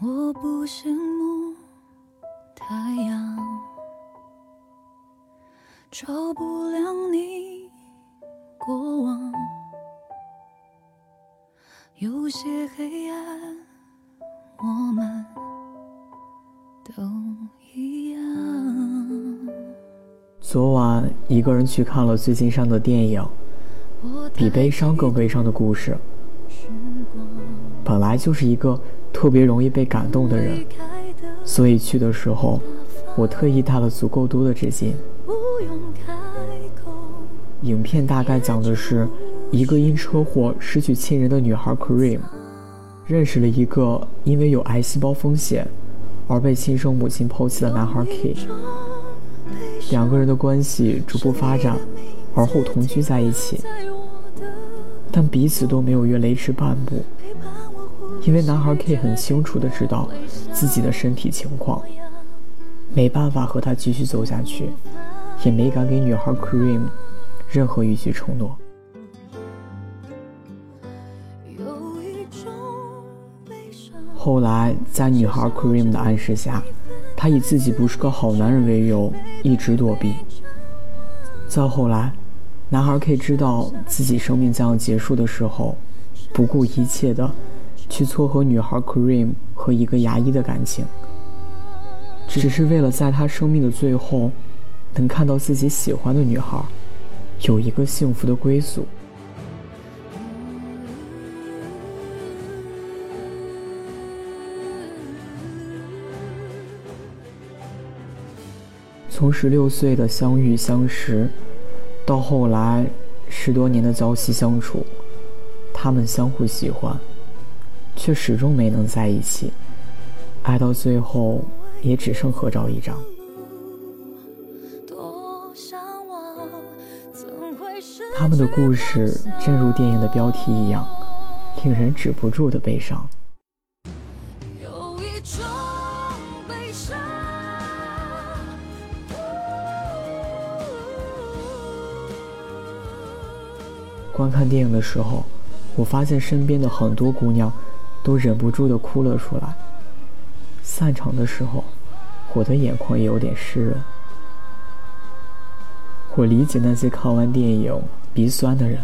我不羡慕太阳，照不亮你过往。有些黑暗，我们都一样。昨晚一个人去看了最近上的电影，比悲伤更悲伤的故事。本来就是一个特别容易被感动的人，所以去的时候，我特意带了足够多的纸巾。影片大概讲的是，一个因车祸失去亲人的女孩 Cream，认识了一个因为有癌细胞风险而被亲生母亲抛弃的男孩 K。两个人的关系逐步发展，而后同居在一起，但彼此都没有越雷池半步。因为男孩 K 很清楚的知道自己的身体情况，没办法和他继续走下去，也没敢给女孩 Cream 任何一句承诺。后来，在女孩 Cream 的暗示下，他以自己不是个好男人为由，一直躲避。再后来，男孩 K 知道自己生命将要结束的时候，不顾一切的。去撮合女孩 Cream 和一个牙医的感情，只是为了在他生命的最后，能看到自己喜欢的女孩有一个幸福的归宿。从十六岁的相遇相识，到后来十多年的朝夕相处，他们相互喜欢。却始终没能在一起，爱到最后也只剩合照一张。他们的故事正如电影的标题一样，令人止不住的悲伤。观看电影的时候，我发现身边的很多姑娘。都忍不住的哭了出来。散场的时候，我的眼眶也有点湿润。我理解那些看完电影鼻酸的人，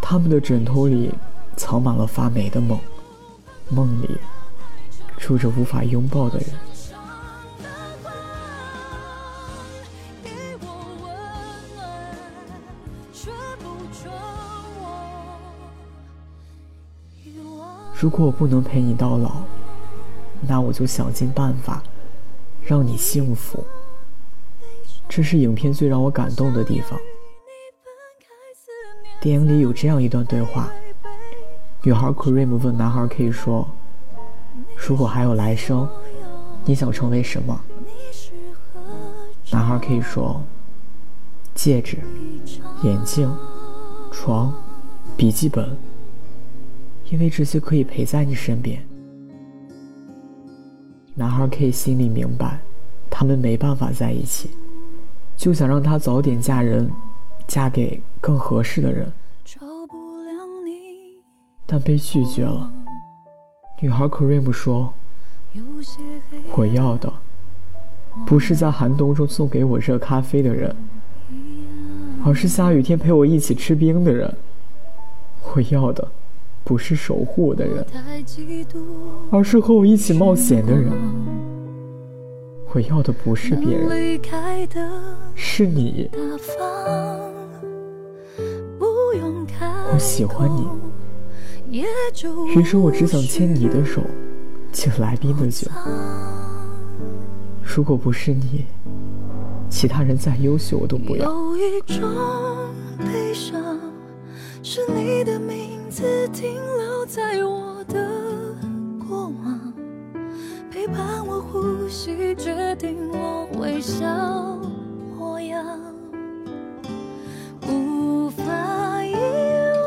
他们的枕头里藏满了发霉的梦，梦里住着无法拥抱的人。如果我不能陪你到老，那我就想尽办法让你幸福。这是影片最让我感动的地方。电影里有这样一段对话：女孩 Cream 问男孩 K 说：“如果还有来生，你想成为什么？”男孩 K 说：“戒指、眼镜、床、笔记本。”因为这些可以陪在你身边。男孩 K 心里明白，他们没办法在一起，就想让他早点嫁人，嫁给更合适的人，但被拒绝了。女孩 Cream 说：“我要的，不是在寒冬中送给我热咖啡的人，而是下雨天陪我一起吃冰的人。我要的。”不是守护我的人，而是和我一起冒险的人。我要的不是别人，是你。我喜欢你，于是我只想牵你的手，敬来宾的酒。如果不是你，其他人再优秀我都不要。在我的过往，陪伴我呼吸，决定我微笑模样，无法遗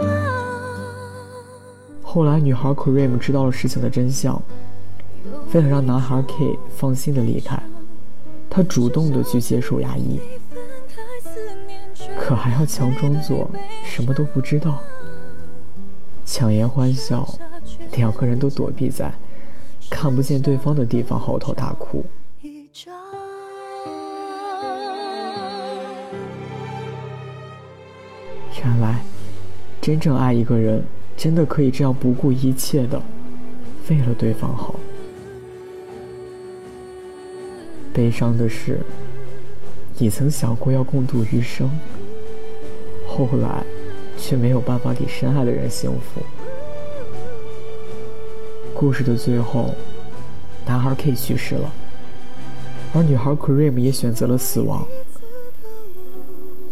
忘。后来，女孩 Cream 知道了事情的真相，为了让男孩 K 放心的离开，她主动的去接受牙医，可还要强装作什么都不知道。强颜欢笑，两个人都躲避在看不见对方的地方嚎啕大哭。原来，真正爱一个人，真的可以这样不顾一切的为了对方好。悲伤的是，你曾想过要共度余生，后来却没有办法给深爱的人幸福。故事的最后，男孩 K 去世了，而女孩 Cream 也选择了死亡。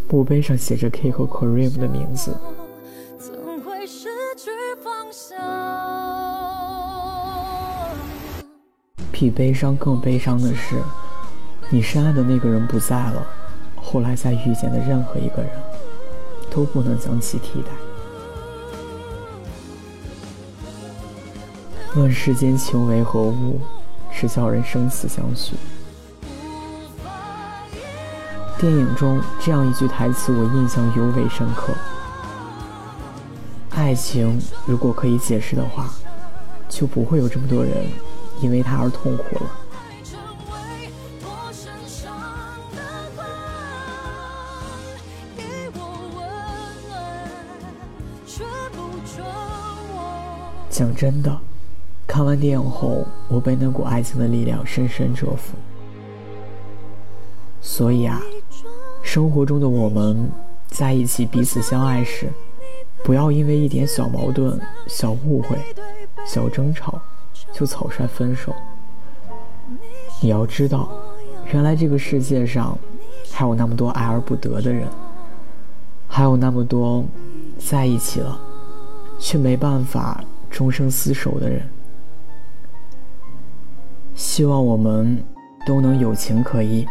墓碑上写着 K 和 Cream 的名字。比悲伤更悲伤的是，你深爱的那个人不在了，后来再遇见的任何一个人，都不能将其替代。问世间情为何物，只叫人生死相许。电影中这样一句台词，我印象尤为深刻：爱情如果可以解释的话，就不会有这么多人因为它而痛苦了。讲真的。看完电影后，我被那股爱情的力量深深折服。所以啊，生活中的我们在一起彼此相爱时，不要因为一点小矛盾、小误会、小争吵就草率分手。你要知道，原来这个世界上还有那么多爱而不得的人，还有那么多在一起了却没办法终生厮守的人。希望我们都能有情可依，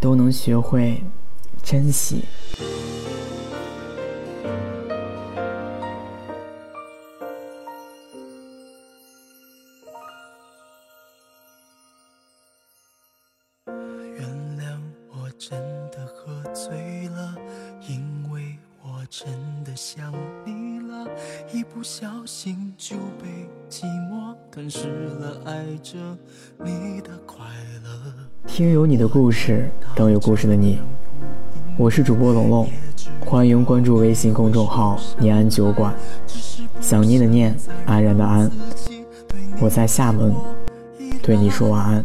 都能学会珍惜。原谅我真的喝醉了，因为我真的想你，一不小心就被寂寞吞噬了爱着你的快乐。听有你的故事，等有故事的你。我是主播龙龙，欢迎关注微信公众号“念安酒馆”，想念的念，安然的安。我在厦门，对你说晚安。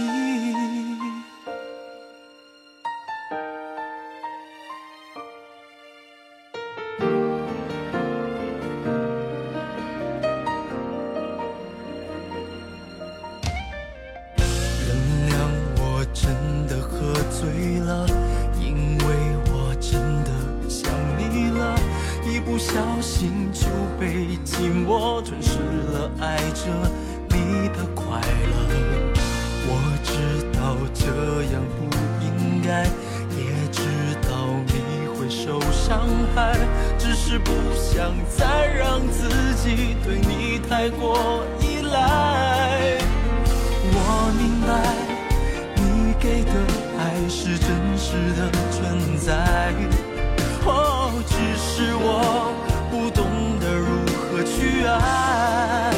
再让自己对你太过依赖。我明白，你给的爱是真实的存在，哦，只是我不懂得如何去爱。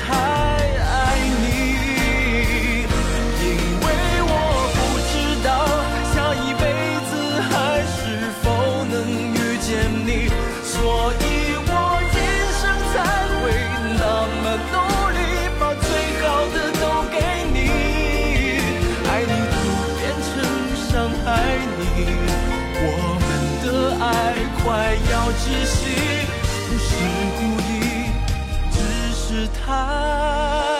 太爱你，因为我不知道下一辈子还是否能遇见你，所以我今生才会那么努力把最好的都给你，爱你都变成伤害你，我们的爱快要窒息，不是故意。她